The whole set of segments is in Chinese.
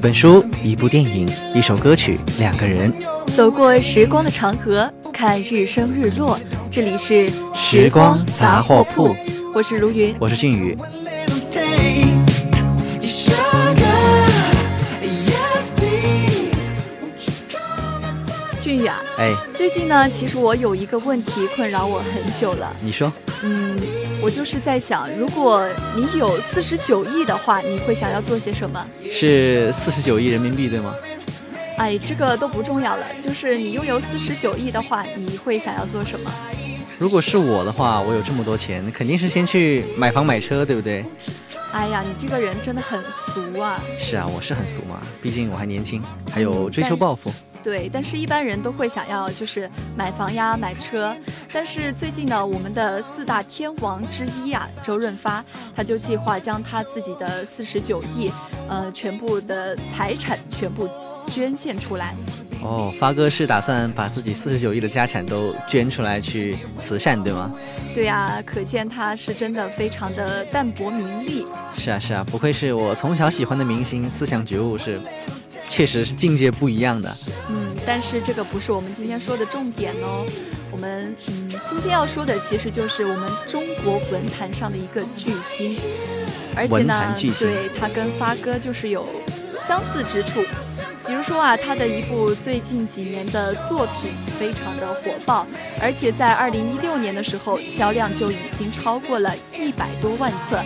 本书，一部电影，一首歌曲，两个人，走过时光的长河，看日升日落。这里是时光杂货铺，我是卢云，我是俊宇。俊宇啊，哎，最近呢，其实我有一个问题困扰我很久了。你说？嗯，我就是在想，如果你有四十九亿的话，你会想要做些什么？是四十九亿人民币，对吗？哎，这个都不重要了。就是你拥有四十九亿的话，你会想要做什么？如果是我的话，我有这么多钱，肯定是先去买房买车，对不对？哎呀，你这个人真的很俗啊！是啊，我是很俗嘛，毕竟我还年轻，还有追求抱负。对，但是一般人都会想要就是买房呀、买车。但是最近呢，我们的四大天王之一啊，周润发，他就计划将他自己的四十九亿，呃，全部的财产全部捐献出来。哦，发哥是打算把自己四十九亿的家产都捐出来去慈善，对吗？对呀，可见他是真的非常的淡泊名利。是啊是啊，不愧是我从小喜欢的明星，思想觉悟是，确实是境界不一样的。嗯，但是这个不是我们今天说的重点哦。我们嗯，今天要说的其实就是我们中国文坛上的一个巨星，而且呢，对他跟发哥就是有相似之处。比如说啊，他的一部最近几年的作品非常的火爆，而且在二零一六年的时候销量就已经超过了一百多万册。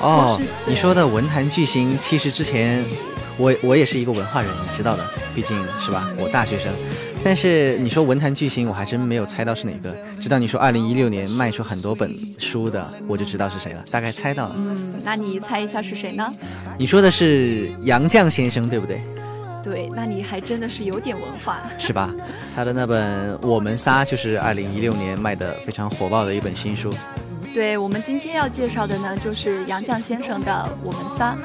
哦，你说的文坛巨星，其实之前我我也是一个文化人，你知道的，毕竟是吧，我大学生。但是你说文坛巨星，我还真没有猜到是哪个。直到你说二零一六年卖出很多本书的，我就知道是谁了，大概猜到了。嗯，那你猜一下是谁呢？你说的是杨绛先生，对不对？对，那你还真的是有点文化，是吧？他的那本《我们仨》就是二零一六年卖的非常火爆的一本新书。对我们今天要介绍的呢，就是杨绛先生的《我们仨》。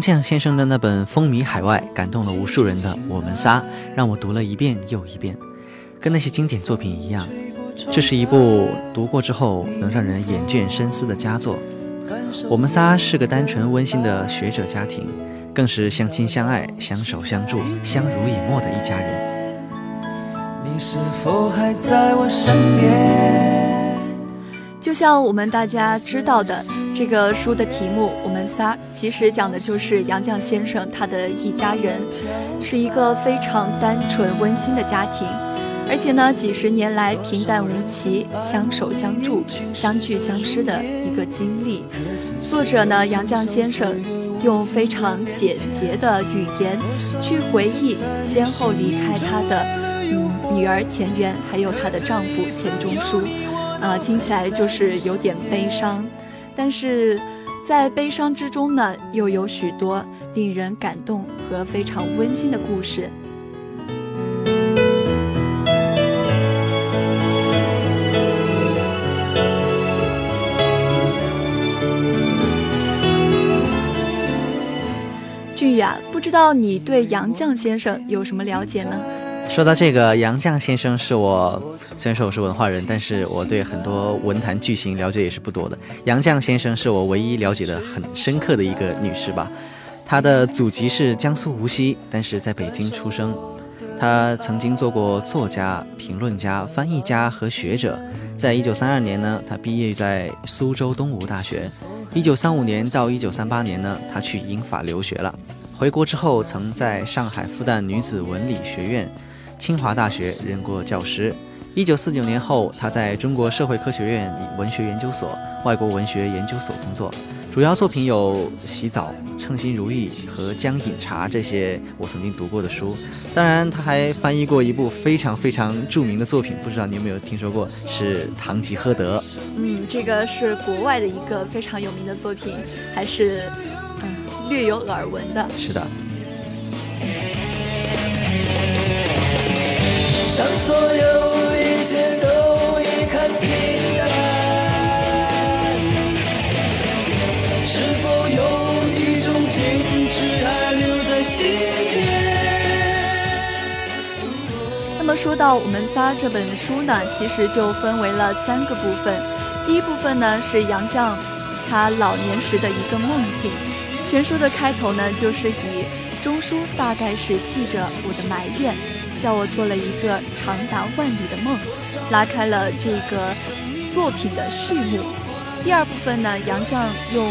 杨绛先生的那本风靡海外、感动了无数人的《我们仨》，让我读了一遍又一遍。跟那些经典作品一样，这是一部读过之后能让人眼倦深思的佳作。我们仨是个单纯温馨的学者家庭，更是相亲相爱、相守相助、相濡以沫的一家人。你是否还在我身边？就像我们大家知道的。这个书的题目《我们仨》其实讲的就是杨绛先生他的一家人，是一个非常单纯温馨的家庭，而且呢几十年来平淡无奇、相守相助、相聚相失的一个经历。作者呢杨绛先生用非常简洁的语言去回忆先后离开他的嗯女儿钱媛，还有她的丈夫钱钟书，啊听起来就是有点悲伤。但是在悲伤之中呢，又有许多令人感动和非常温馨的故事。俊宇啊，不知道你对杨绛先生有什么了解呢？说到这个，杨绛先生是我虽然说我是文化人，但是我对很多文坛巨星了解也是不多的。杨绛先生是我唯一了解的很深刻的一个女士吧。她的祖籍是江苏无锡，但是在北京出生。她曾经做过作家、评论家、翻译家和学者。在一九三二年呢，她毕业在苏州东吴大学。一九三五年到一九三八年呢，她去英法留学了。回国之后，曾在上海复旦女子文理学院。清华大学任过教师，一九四九年后，他在中国社会科学院文学研究所、外国文学研究所工作。主要作品有《洗澡》《称心如意》和《将饮茶》这些我曾经读过的书。当然，他还翻译过一部非常非常著名的作品，不知道你有没有听说过？是《堂吉诃德》。嗯，这个是国外的一个非常有名的作品，还是嗯略有耳闻的。是的。当所有一切都已看平淡，是否有一种坚持还留在心间？那么说到我们仨这本书呢，其实就分为了三个部分。第一部分呢是杨绛他老年时的一个梦境，全书的开头呢就是以中书大概是记着我的埋怨。叫我做了一个长达万里的梦，拉开了这个作品的序幕。第二部分呢，杨绛用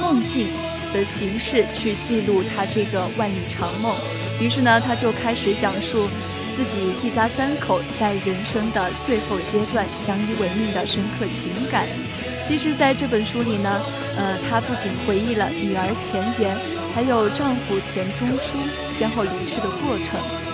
梦境的形式去记录他这个万里长梦，于是呢，他就开始讲述自己一家三口在人生的最后阶段相依为命的深刻情感。其实，在这本书里呢，呃，他不仅回忆了女儿钱媛，还有丈夫钱钟书先后离去的过程。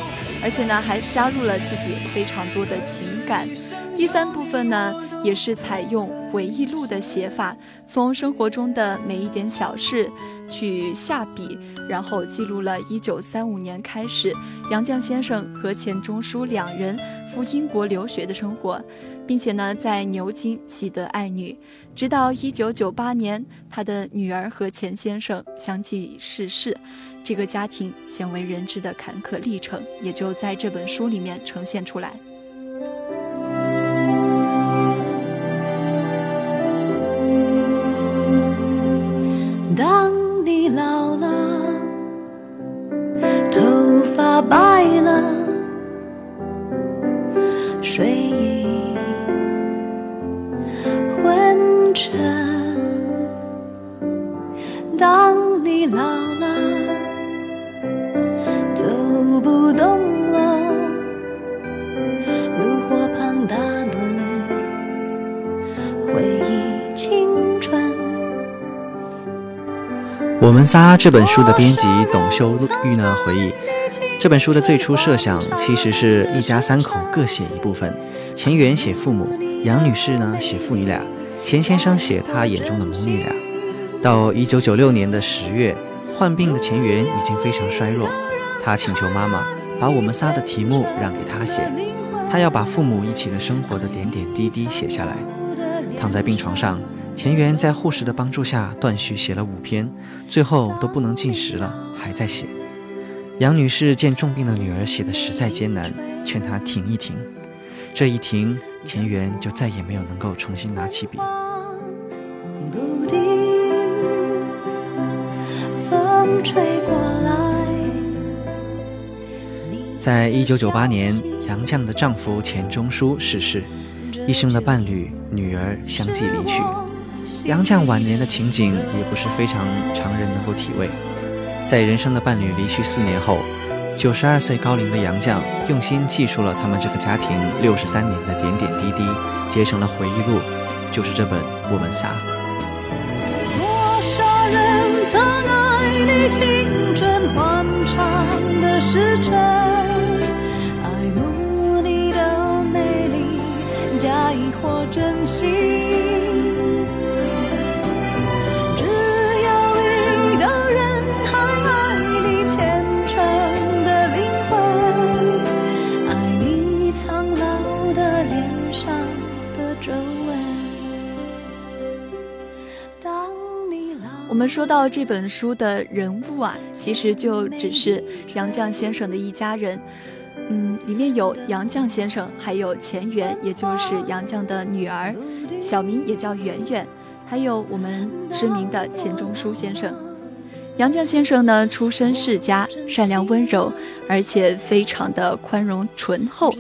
而且呢，还加入了自己非常多的情感。第三部分呢，也是采用回忆录的写法，从生活中的每一点小事去下笔，然后记录了1935年开始杨绛先生和钱钟书两人赴英国留学的生活，并且呢，在牛津喜得爱女，直到1998年，他的女儿和钱先生相继逝世。这个家庭鲜为人知的坎坷历程，也就在这本书里面呈现出来。当你老了，头发白了，我们仨这本书的编辑董秀玉呢回忆，这本书的最初设想其实是一家三口各写一部分，钱媛写父母，杨女士呢写父女俩，钱先生写他眼中的母女俩。到一九九六年的十月，患病的钱媛已经非常衰弱，他请求妈妈把我们仨的题目让给他写，他要把父母一起的生活的点点滴滴写下来。躺在病床上。钱媛在护士的帮助下断续写了五篇，最后都不能进食了，还在写。杨女士见重病的女儿写的实在艰难，劝她停一停。这一停，钱媛就再也没有能够重新拿起笔。在一九九八年，杨绛的丈夫钱钟书逝世，一生的伴侣女儿相继离去。杨绛晚年的情景也不是非常常人能够体味。在人生的伴侣离去四年后，九十二岁高龄的杨绛用心记述了他们这个家庭六十三年的点点滴滴，结成了回忆录，就是这本《我们仨》。多少人曾爱你青春欢畅的时辰，爱慕你的美丽，假意或真心。说到这本书的人物啊，其实就只是杨绛先生的一家人。嗯，里面有杨绛先生，还有钱媛，也就是杨绛的女儿，小名也叫圆圆，还有我们知名的钱钟书先生。杨绛先生呢，出身世家，善良温柔，而且非常的宽容醇厚。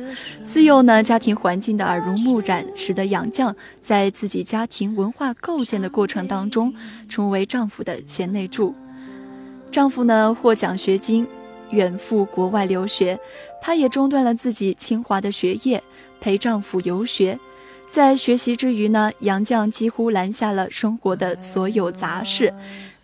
自幼呢，家庭环境的耳濡目染，使得杨绛在自己家庭文化构建的过程当中，成为丈夫的贤内助。丈夫呢，获奖学金。远赴国外留学，她也中断了自己清华的学业，陪丈夫游学。在学习之余呢，杨绛几乎拦下了生活的所有杂事，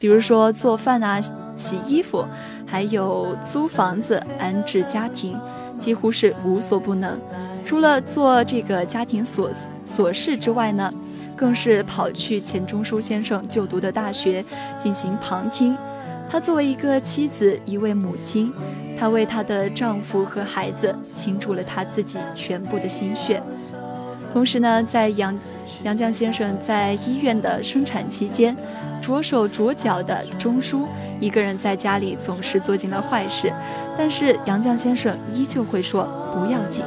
比如说做饭啊、洗衣服，还有租房子、安置家庭，几乎是无所不能。除了做这个家庭琐琐事之外呢，更是跑去钱钟书先生就读的大学进行旁听。她作为一个妻子、一位母亲，她为她的丈夫和孩子倾注了她自己全部的心血。同时呢，在杨杨绛先生在医院的生产期间，着手着脚的钟书一个人在家里总是做尽了坏事，但是杨绛先生依旧会说不要紧。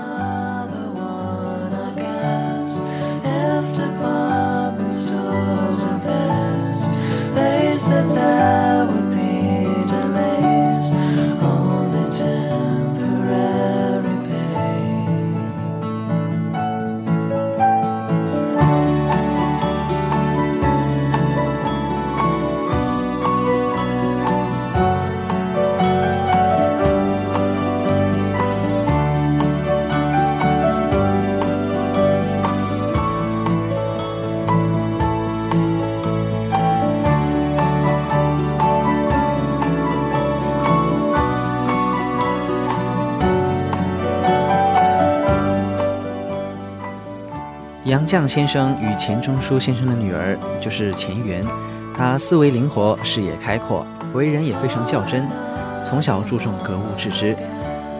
杨绛先生与钱钟书先生的女儿就是钱媛，她思维灵活，视野开阔，为人也非常较真，从小注重格物致知。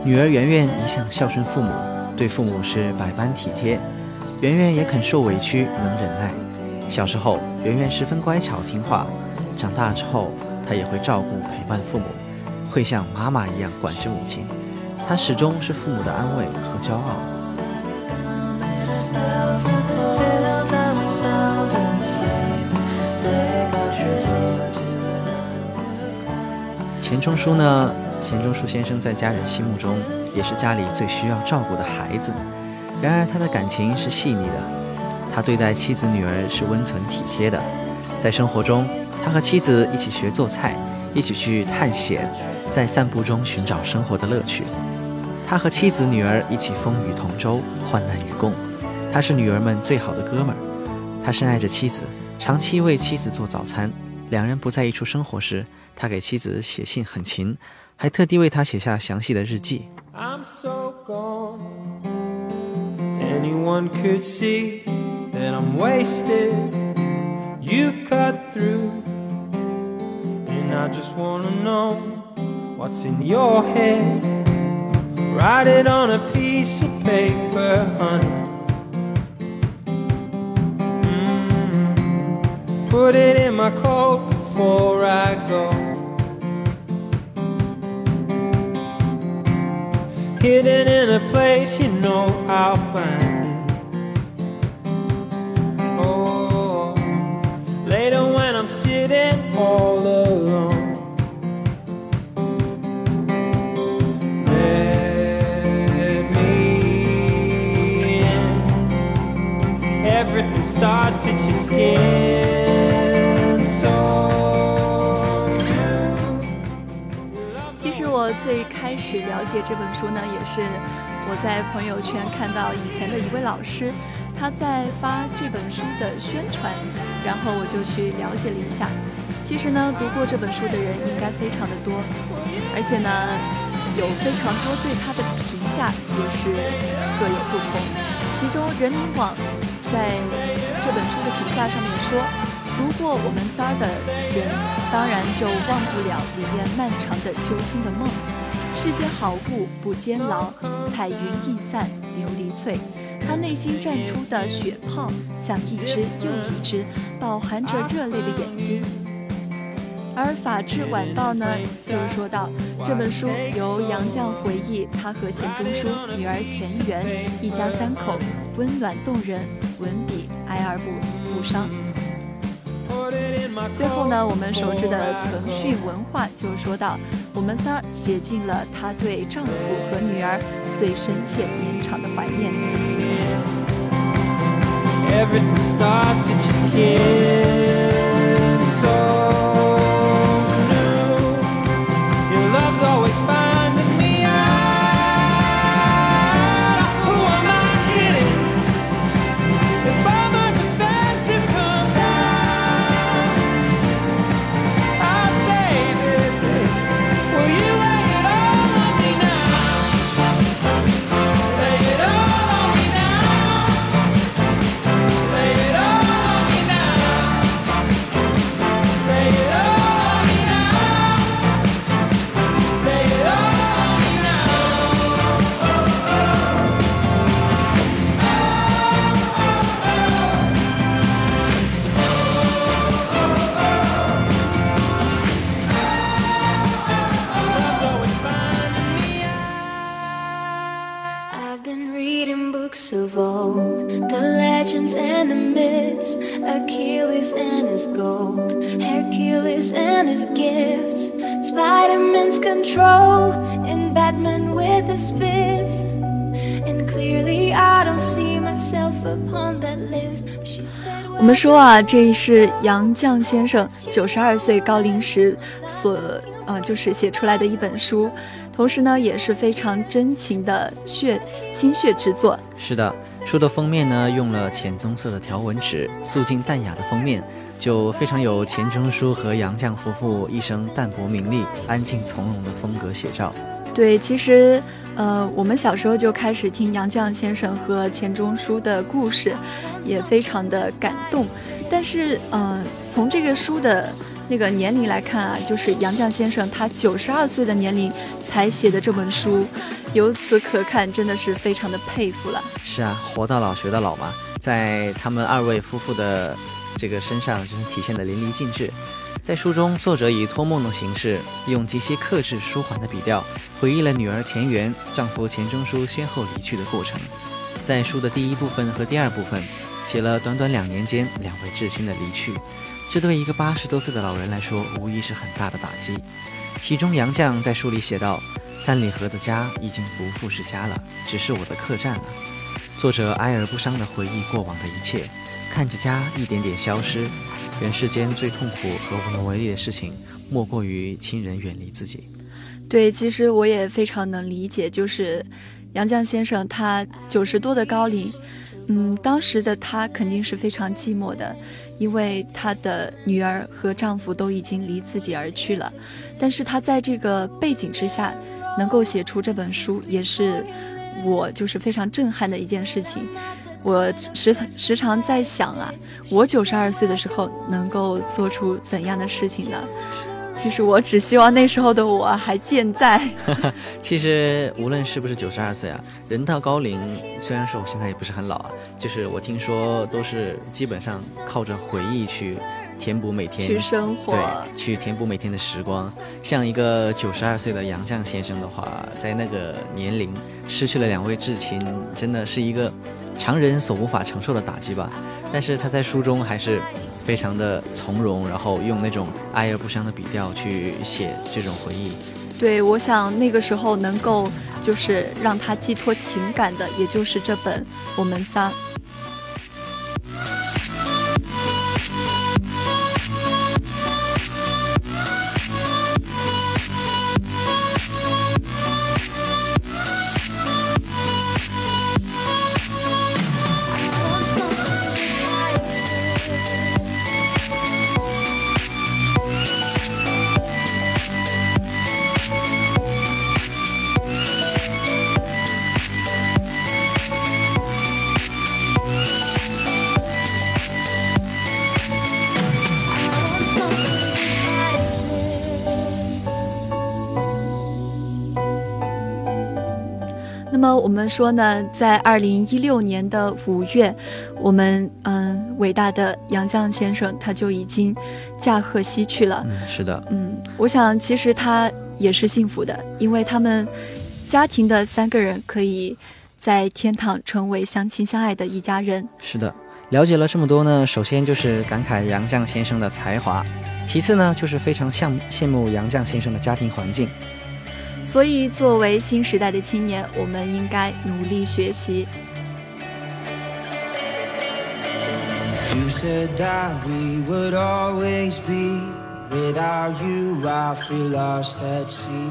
女儿圆圆一向孝顺父母，对父母是百般体贴。圆圆也肯受委屈，能忍耐。小时候，圆圆十分乖巧听话；长大之后，她也会照顾陪伴父母，会像妈妈一样管着母亲。她始终是父母的安慰和骄傲。钟书呢？钱钟书先生在家人心目中也是家里最需要照顾的孩子。然而他的感情是细腻的，他对待妻子女儿是温存体贴的。在生活中，他和妻子一起学做菜，一起去探险，在散步中寻找生活的乐趣。他和妻子女儿一起风雨同舟，患难与共。他是女儿们最好的哥们儿。他深爱着妻子，长期为妻子做早餐。两人不在一处生活时，他给妻子写信很勤，还特地为她写下详细的日记。Put it in my coat before I go. Hidden in a place you know I'll find it. Oh, later when I'm sitting all alone. Everything starts at your skin. 去了解这本书呢，也是我在朋友圈看到以前的一位老师，他在发这本书的宣传，然后我就去了解了一下。其实呢，读过这本书的人应该非常的多，而且呢，有非常多对他的评价也是各有不同。其中人民网在这本书的评价上面说。读过我们仨的人，当然就忘不了里面漫长的揪心的梦。世间好物不坚牢，彩云易散琉璃脆。他内心绽出的血泡，像一只又一只饱含着热泪的眼睛。而《法制晚报》呢，就是说到这本书由杨绛回忆他和钱钟书、女儿钱媛一家三口，温暖动人，文笔哀而不不伤。最后呢，我们熟知的腾讯文化就说到，我们仨写尽了她对丈夫和女儿最深切绵长的怀念。说啊，这是杨绛先生九十二岁高龄时所呃，就是写出来的一本书，同时呢，也是非常真情的血心血之作。是的，书的封面呢，用了浅棕色的条纹纸，素净淡雅的封面，就非常有钱钟书和杨绛夫妇一生淡泊名利、安静从容的风格写照。对，其实，呃，我们小时候就开始听杨绛先生和钱钟书的故事，也非常的感动。但是，呃，从这个书的那个年龄来看啊，就是杨绛先生他九十二岁的年龄才写的这本书，由此可看，真的是非常的佩服了。是啊，活到老学到老嘛，在他们二位夫妇的这个身上，真是体现的淋漓尽致。在书中，作者以托梦的形式，用极其克制、舒缓的笔调，回忆了女儿钱媛、丈夫钱钟书先后离去的过程。在书的第一部分和第二部分，写了短短两年间两位至亲的离去，这对一个八十多岁的老人来说，无疑是很大的打击。其中，杨绛在书里写道：“三里河的家已经不复是家了，只是我的客栈了。”作者哀而不伤地回忆过往的一切，看着家一点点消失。人世间最痛苦和无能为力的事情，莫过于亲人远离自己。对，其实我也非常能理解，就是杨绛先生他九十多的高龄，嗯，当时的他肯定是非常寂寞的，因为他的女儿和丈夫都已经离自己而去了。但是他在这个背景之下，能够写出这本书，也是我就是非常震撼的一件事情。我时时常在想啊，我九十二岁的时候能够做出怎样的事情呢？其实我只希望那时候的我还健在。其实无论是不是九十二岁啊，人到高龄，虽然说我现在也不是很老啊，就是我听说都是基本上靠着回忆去填补每天去生活，对，去填补每天的时光。像一个九十二岁的杨绛先生的话，在那个年龄失去了两位至亲，真的是一个。常人所无法承受的打击吧，但是他在书中还是非常的从容，然后用那种哀而不伤的笔调去写这种回忆。对，我想那个时候能够就是让他寄托情感的，也就是这本《我们仨》。我们说呢，在二零一六年的五月，我们嗯伟大的杨绛先生他就已经驾鹤西去了。嗯，是的。嗯，我想其实他也是幸福的，因为他们家庭的三个人可以在天堂成为相亲相爱的一家人。是的，了解了这么多呢，首先就是感慨杨绛先生的才华，其次呢就是非常羡羡慕杨绛先生的家庭环境。所以，作为新时代的青年，我们应该努力学习。You said that we would always be. Without you, I feel lost at sea.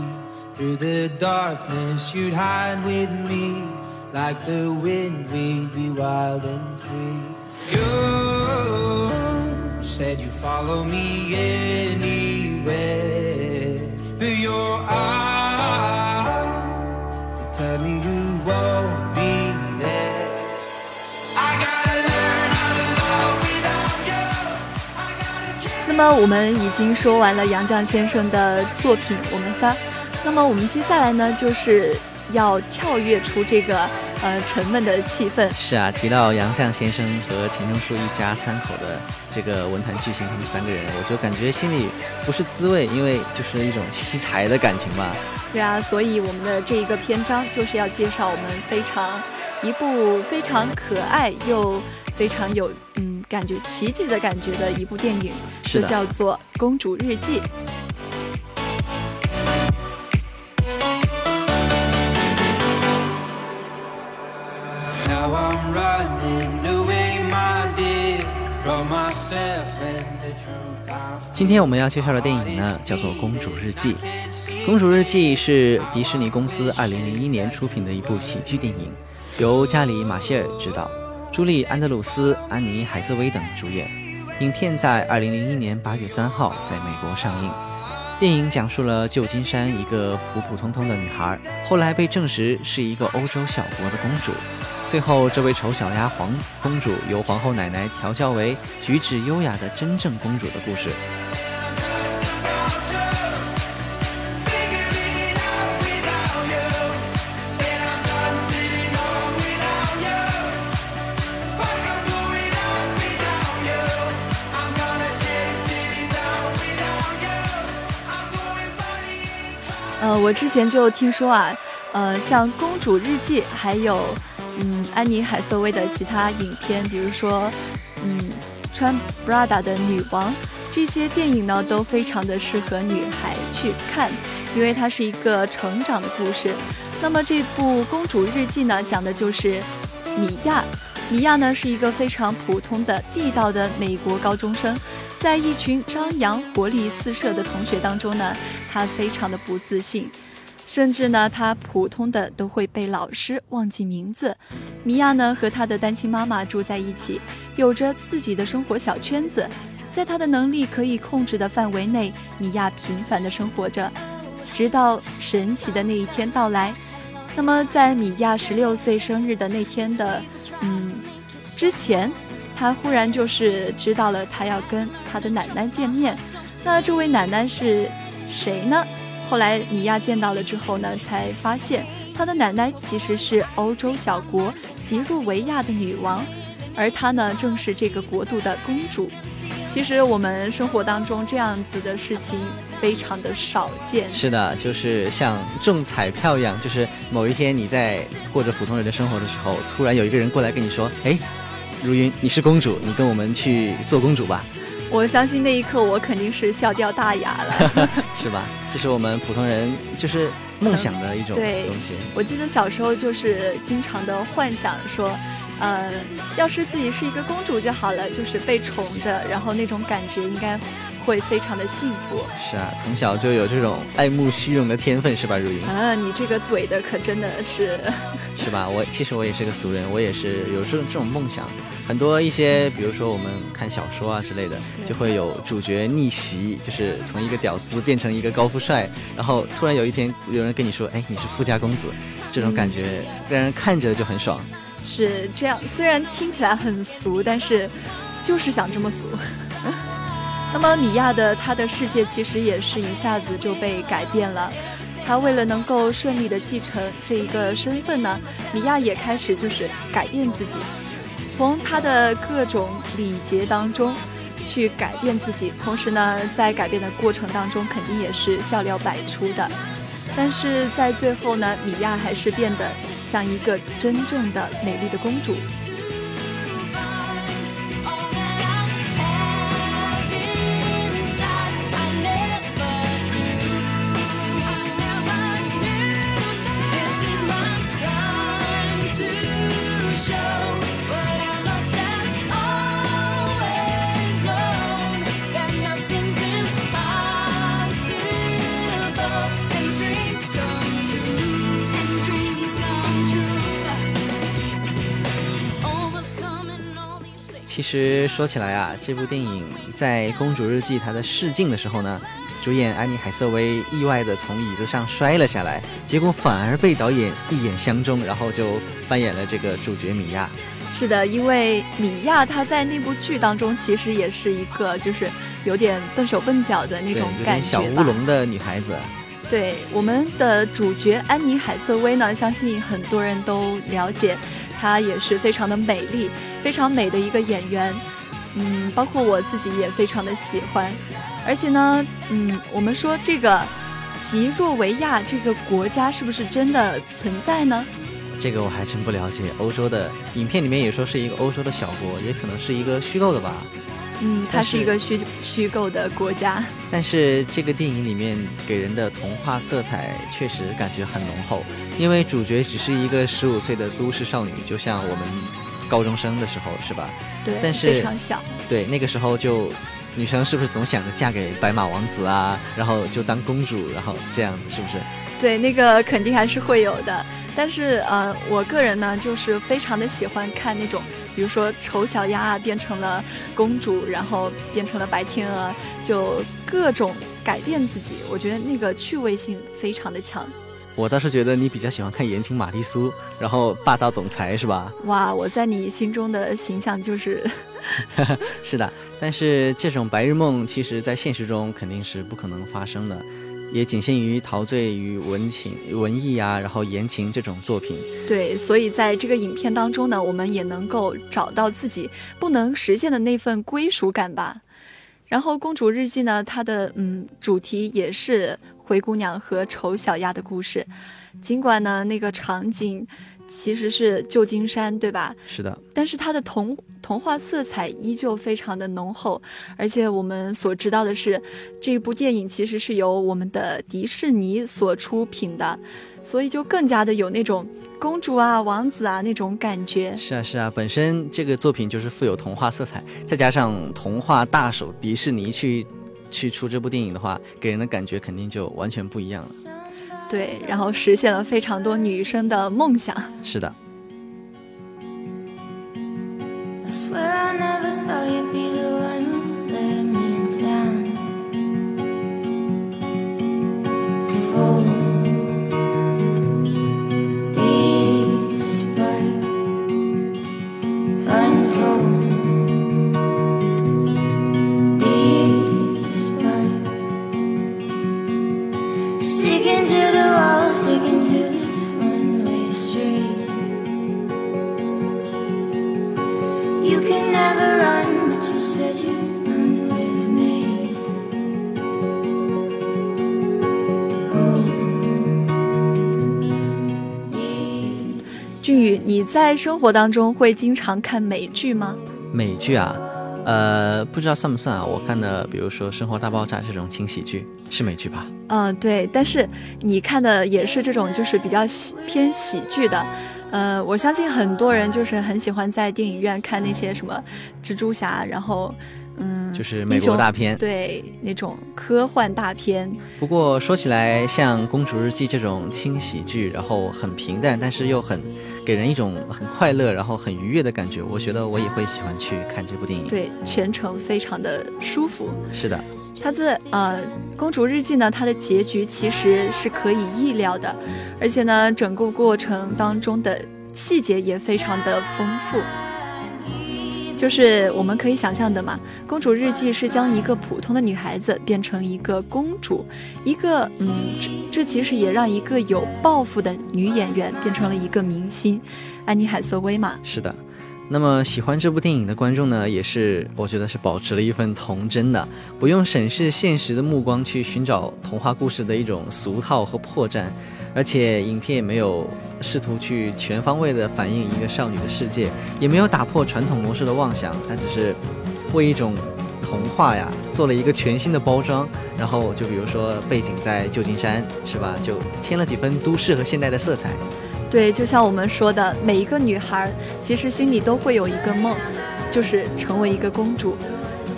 Through the darkness, you'd hide with me. Like the wind, we'd be wild and free. You said you'd follow me anywhere. 那么我们已经说完了杨绛先生的作品《我们仨》，那么我们接下来呢，就是要跳跃出这个呃沉闷的气氛。是啊，提到杨绛先生和钱钟书一家三口的这个文坛巨星，他们三个人，我就感觉心里不是滋味，因为就是一种惜才的感情吧。对啊，所以我们的这一个篇章就是要介绍我们非常一部非常可爱又非常有嗯感觉奇迹的感觉的一部电影，就叫做《公主日记》。今天我们要介绍的电影呢，叫做《公主日记》。《公主日记》是迪士尼公司2001年出品的一部喜剧电影，由加里·马歇尔执导，朱莉·安德鲁斯、安妮·海瑟薇等主演。影片在2001年8月3号在美国上映。电影讲述了旧金山一个普普通通的女孩，后来被证实是一个欧洲小国的公主。最后，这位丑小鸭皇公主由皇后奶奶调教为举止优雅的真正公主的故事。我之前就听说啊，呃，像《公主日记》还有，嗯，安妮海瑟薇的其他影片，比如说，嗯，穿 Prada 的女王，这些电影呢都非常的适合女孩去看，因为它是一个成长的故事。那么这部《公主日记》呢，讲的就是米娅。米娅呢是一个非常普通的地道的美国高中生，在一群张扬活力四射的同学当中呢，他非常的不自信，甚至呢他普通的都会被老师忘记名字。米娅呢和他的单亲妈妈住在一起，有着自己的生活小圈子，在他的能力可以控制的范围内，米娅平凡的生活着，直到神奇的那一天到来。那么在米娅十六岁生日的那天的，嗯。之前，他忽然就是知道了他要跟他的奶奶见面。那这位奶奶是谁呢？后来米娅见到了之后呢，才发现她的奶奶其实是欧洲小国吉鲁维亚的女王，而她呢正是这个国度的公主。其实我们生活当中这样子的事情非常的少见。是的，就是像中彩票一样，就是某一天你在过着普通人的生活的时候，突然有一个人过来跟你说：“哎。”如云，你是公主，你跟我们去做公主吧。我相信那一刻我肯定是笑掉大牙了，是吧？这是我们普通人就是梦想的一种东西。我记得小时候就是经常的幻想说，呃，要是自己是一个公主就好了，就是被宠着，然后那种感觉应该。会非常的幸福。是啊，从小就有这种爱慕虚荣的天分，是吧，如云？啊，你这个怼的可真的是，是吧？我其实我也是个俗人，我也是有这种这种梦想。很多一些，比如说我们看小说啊之类的，就会有主角逆袭，就是从一个屌丝变成一个高富帅，然后突然有一天有人跟你说，哎，你是富家公子，这种感觉让人看着就很爽。是这样，虽然听起来很俗，但是就是想这么俗。那么米娅的她的世界其实也是一下子就被改变了，她为了能够顺利的继承这一个身份呢，米娅也开始就是改变自己，从她的各种礼节当中去改变自己，同时呢，在改变的过程当中肯定也是笑料百出的，但是在最后呢，米娅还是变得像一个真正的美丽的公主。其实说起来啊，这部电影在《公主日记》它的试镜的时候呢，主演安妮海瑟薇意外的从椅子上摔了下来，结果反而被导演一眼相中，然后就扮演了这个主角米娅。是的，因为米娅她在那部剧当中其实也是一个就是有点笨手笨脚的那种感觉小乌龙的女孩子。对，我们的主角安妮海瑟薇呢，相信很多人都了解。她也是非常的美丽，非常美的一个演员，嗯，包括我自己也非常的喜欢。而且呢，嗯，我们说这个吉若维亚这个国家是不是真的存在呢？这个我还真不了解。欧洲的影片里面也说是一个欧洲的小国，也可能是一个虚构的吧。嗯，它是一个虚虚构的国家。但是这个电影里面给人的童话色彩确实感觉很浓厚，因为主角只是一个十五岁的都市少女，就像我们高中生的时候是吧？对，但是非常小。对，那个时候就女生是不是总想着嫁给白马王子啊，然后就当公主，然后这样子是不是？对，那个肯定还是会有的。但是呃，我个人呢，就是非常的喜欢看那种。比如说丑小鸭啊变成了公主，然后变成了白天鹅，就各种改变自己，我觉得那个趣味性非常的强。我倒是觉得你比较喜欢看言情玛丽苏，然后霸道总裁是吧？哇，我在你心中的形象就是，是的。但是这种白日梦，其实在现实中肯定是不可能发生的。也仅限于陶醉于文情、文艺啊，然后言情这种作品。对，所以在这个影片当中呢，我们也能够找到自己不能实现的那份归属感吧。然后《公主日记》呢，它的嗯主题也是灰姑娘和丑小鸭的故事，尽管呢那个场景。其实是旧金山，对吧？是的。但是它的童童话色彩依旧非常的浓厚，而且我们所知道的是，这部电影其实是由我们的迪士尼所出品的，所以就更加的有那种公主啊、王子啊那种感觉。是啊，是啊，本身这个作品就是富有童话色彩，再加上童话大手迪士尼去去出这部电影的话，给人的感觉肯定就完全不一样了。对，然后实现了非常多女生的梦想。是的。你在生活当中会经常看美剧吗？美剧啊，呃，不知道算不算啊？我看的，比如说《生活大爆炸》这种轻喜剧，是美剧吧？嗯，对。但是你看的也是这种，就是比较喜偏喜剧的。呃，我相信很多人就是很喜欢在电影院看那些什么蜘蛛侠，然后。嗯，就是美国大片，对那种科幻大片。不过说起来，像《公主日记》这种轻喜剧，然后很平淡，但是又很给人一种很快乐，然后很愉悦的感觉，我觉得我也会喜欢去看这部电影。对，全程非常的舒服。是的，它的呃，《公主日记》呢，它的结局其实是可以意料的，而且呢，整个过程当中的细节也非常的丰富。就是我们可以想象的嘛，《公主日记》是将一个普通的女孩子变成一个公主，一个嗯，这这其实也让一个有抱负的女演员变成了一个明星，安妮海瑟薇嘛。是的，那么喜欢这部电影的观众呢，也是我觉得是保持了一份童真的，不用审视现实的目光去寻找童话故事的一种俗套和破绽。而且影片也没有试图去全方位的反映一个少女的世界，也没有打破传统模式的妄想，它只是为一种童话呀做了一个全新的包装。然后就比如说背景在旧金山，是吧？就添了几分都市和现代的色彩。对，就像我们说的，每一个女孩其实心里都会有一个梦，就是成为一个公主。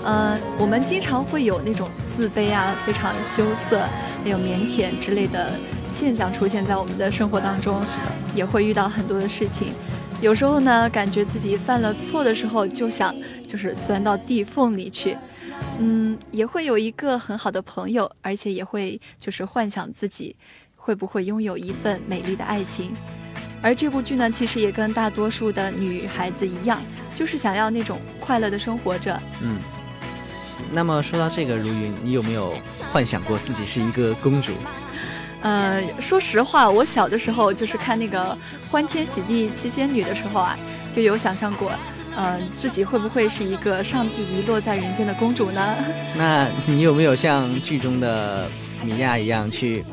呃，我们经常会有那种自卑啊、非常羞涩、还有腼腆之类的。现象出现在我们的生活当中，也会遇到很多的事情。有时候呢，感觉自己犯了错的时候，就想就是钻到地缝里去。嗯，也会有一个很好的朋友，而且也会就是幻想自己会不会拥有一份美丽的爱情。而这部剧呢，其实也跟大多数的女孩子一样，就是想要那种快乐的生活着。嗯。那么说到这个，如云，你有没有幻想过自己是一个公主？呃，说实话，我小的时候就是看那个《欢天喜地七仙女》的时候啊，就有想象过，呃，自己会不会是一个上帝遗落在人间的公主呢？那你有没有像剧中的米娅一样去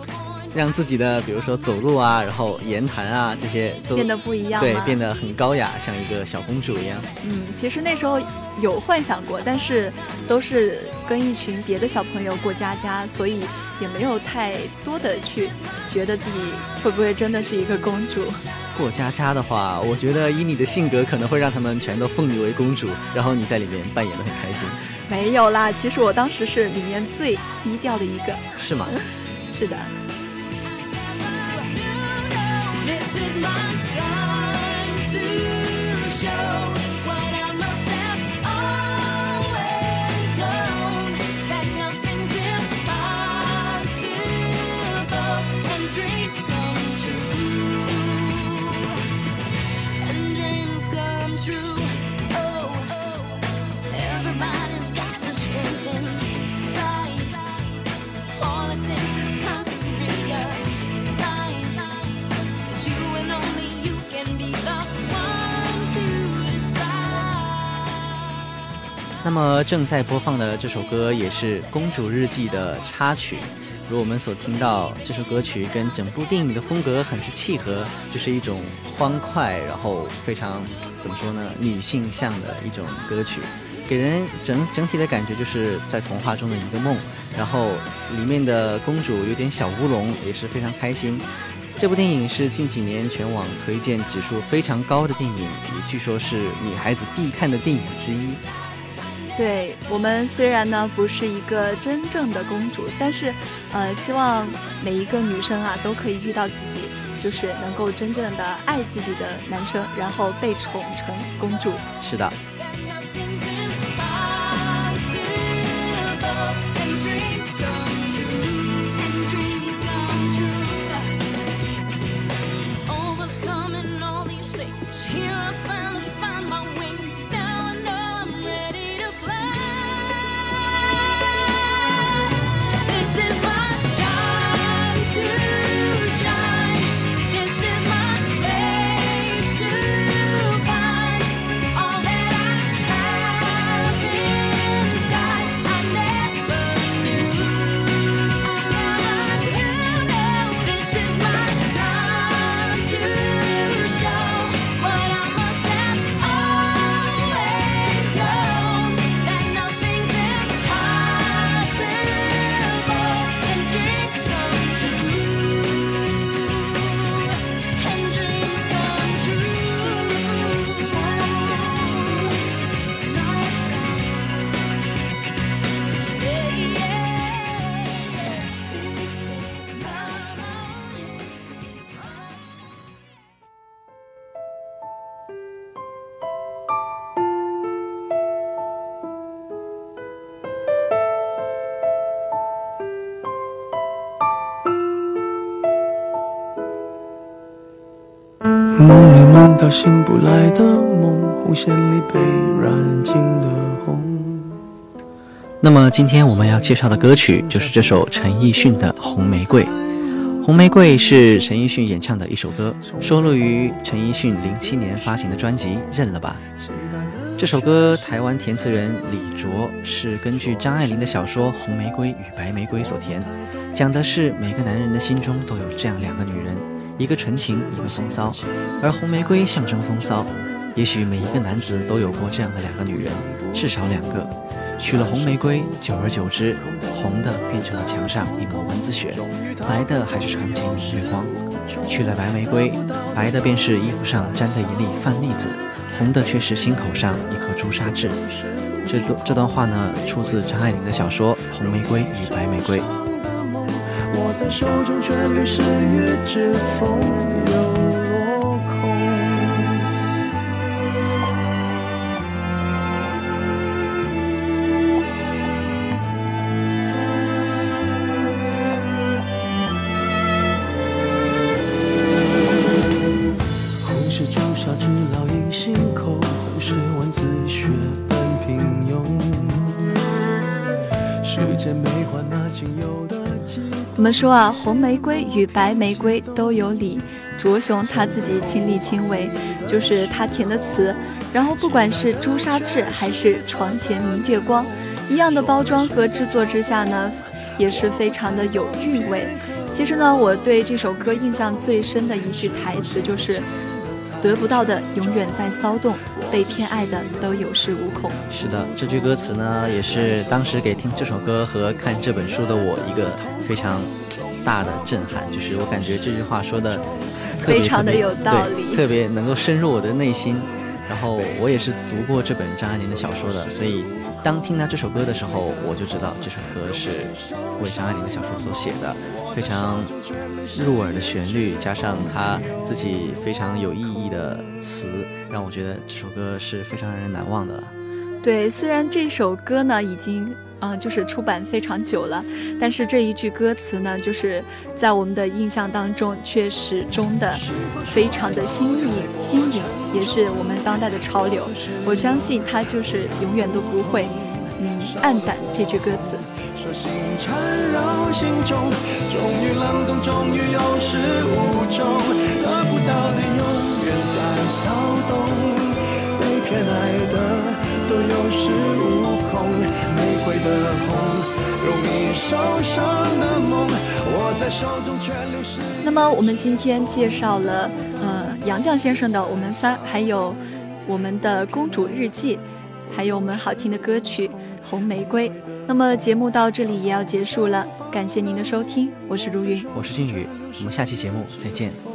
让自己的比如说走路啊，然后言谈啊这些都变得不一样，对，变得很高雅，像一个小公主一样。嗯，其实那时候有幻想过，但是都是跟一群别的小朋友过家家，所以也没有太多的去觉得自己会不会真的是一个公主。过家家的话，我觉得以你的性格，可能会让他们全都奉你为公主，然后你在里面扮演的很开心。没有啦，其实我当时是里面最低调的一个。是吗？是的。那么正在播放的这首歌也是《公主日记》的插曲，如我们所听到，这首歌曲跟整部电影的风格很是契合，就是一种欢快，然后非常怎么说呢，女性向的一种歌曲，给人整整体的感觉就是在童话中的一个梦，然后里面的公主有点小乌龙，也是非常开心。这部电影是近几年全网推荐指数非常高的电影，也据说是女孩子必看的电影之一。对我们虽然呢不是一个真正的公主，但是，呃，希望每一个女生啊都可以遇到自己，就是能够真正的爱自己的男生，然后被宠成公主。是的。醒不来的梦，红线里被染尽的红。那么今天我们要介绍的歌曲就是这首陈奕迅的《红玫瑰》。《红玫瑰》是陈奕迅演唱的一首歌，收录于陈奕迅零七年发行的专辑《认了吧》。这首歌台湾填词人李卓是根据张爱玲的小说《红玫瑰与白玫瑰》所填，讲的是每个男人的心中都有这样两个女人。一个纯情，一个风骚，而红玫瑰象征风骚。也许每一个男子都有过这样的两个女人，至少两个。娶了红玫瑰，久而久之，红的变成了墙上一抹蚊子血，白的还是床前明月光。娶了白玫瑰，白的便是衣服上沾的一粒饭粒子，红的却是心口上一颗朱砂痣。这段这段话呢，出自张爱玲的小说《红玫瑰与白玫瑰》。握在手中却流失于指缝又落空？红是朱砂痣烙印心口红是蚊子血般平庸。世间美化那仅有我们说啊，红玫瑰与白玫瑰都有理。卓雄他自己亲力亲为，就是他填的词。然后不管是朱砂痣还是床前明月光，一样的包装和制作之下呢，也是非常的有韵味。其实呢，我对这首歌印象最深的一句台词就是：“得不到的永远在骚动，被偏爱的都有恃无恐。”是的，这句歌词呢，也是当时给听这首歌和看这本书的我一个非常大的震撼。就是我感觉这句话说的非常的有道理，特别能够深入我的内心。然后我也是读过这本张爱玲的小说的，所以。当听到这首歌的时候，我就知道这首歌是为张爱玲的小说所写的，非常入耳的旋律，加上她自己非常有意义的词，让我觉得这首歌是非常让人难忘的了。对，虽然这首歌呢已经嗯就是出版非常久了，但是这一句歌词呢，就是在我们的印象当中却始终的非常的新颖新颖，也是我们当代的潮流。我相信它就是永远都不会嗯暗淡这句歌词。都有恃无恐，玫瑰的红，容易受伤的梦，握在手中却流失。那么我们今天介绍了呃杨绛先生的《我们仨》，还有我们的《公主日记》，还有我们好听的歌曲《红玫瑰》。那么节目到这里也要结束了，感谢您的收听，我是如云，我是俊宇，我们下期节目再见。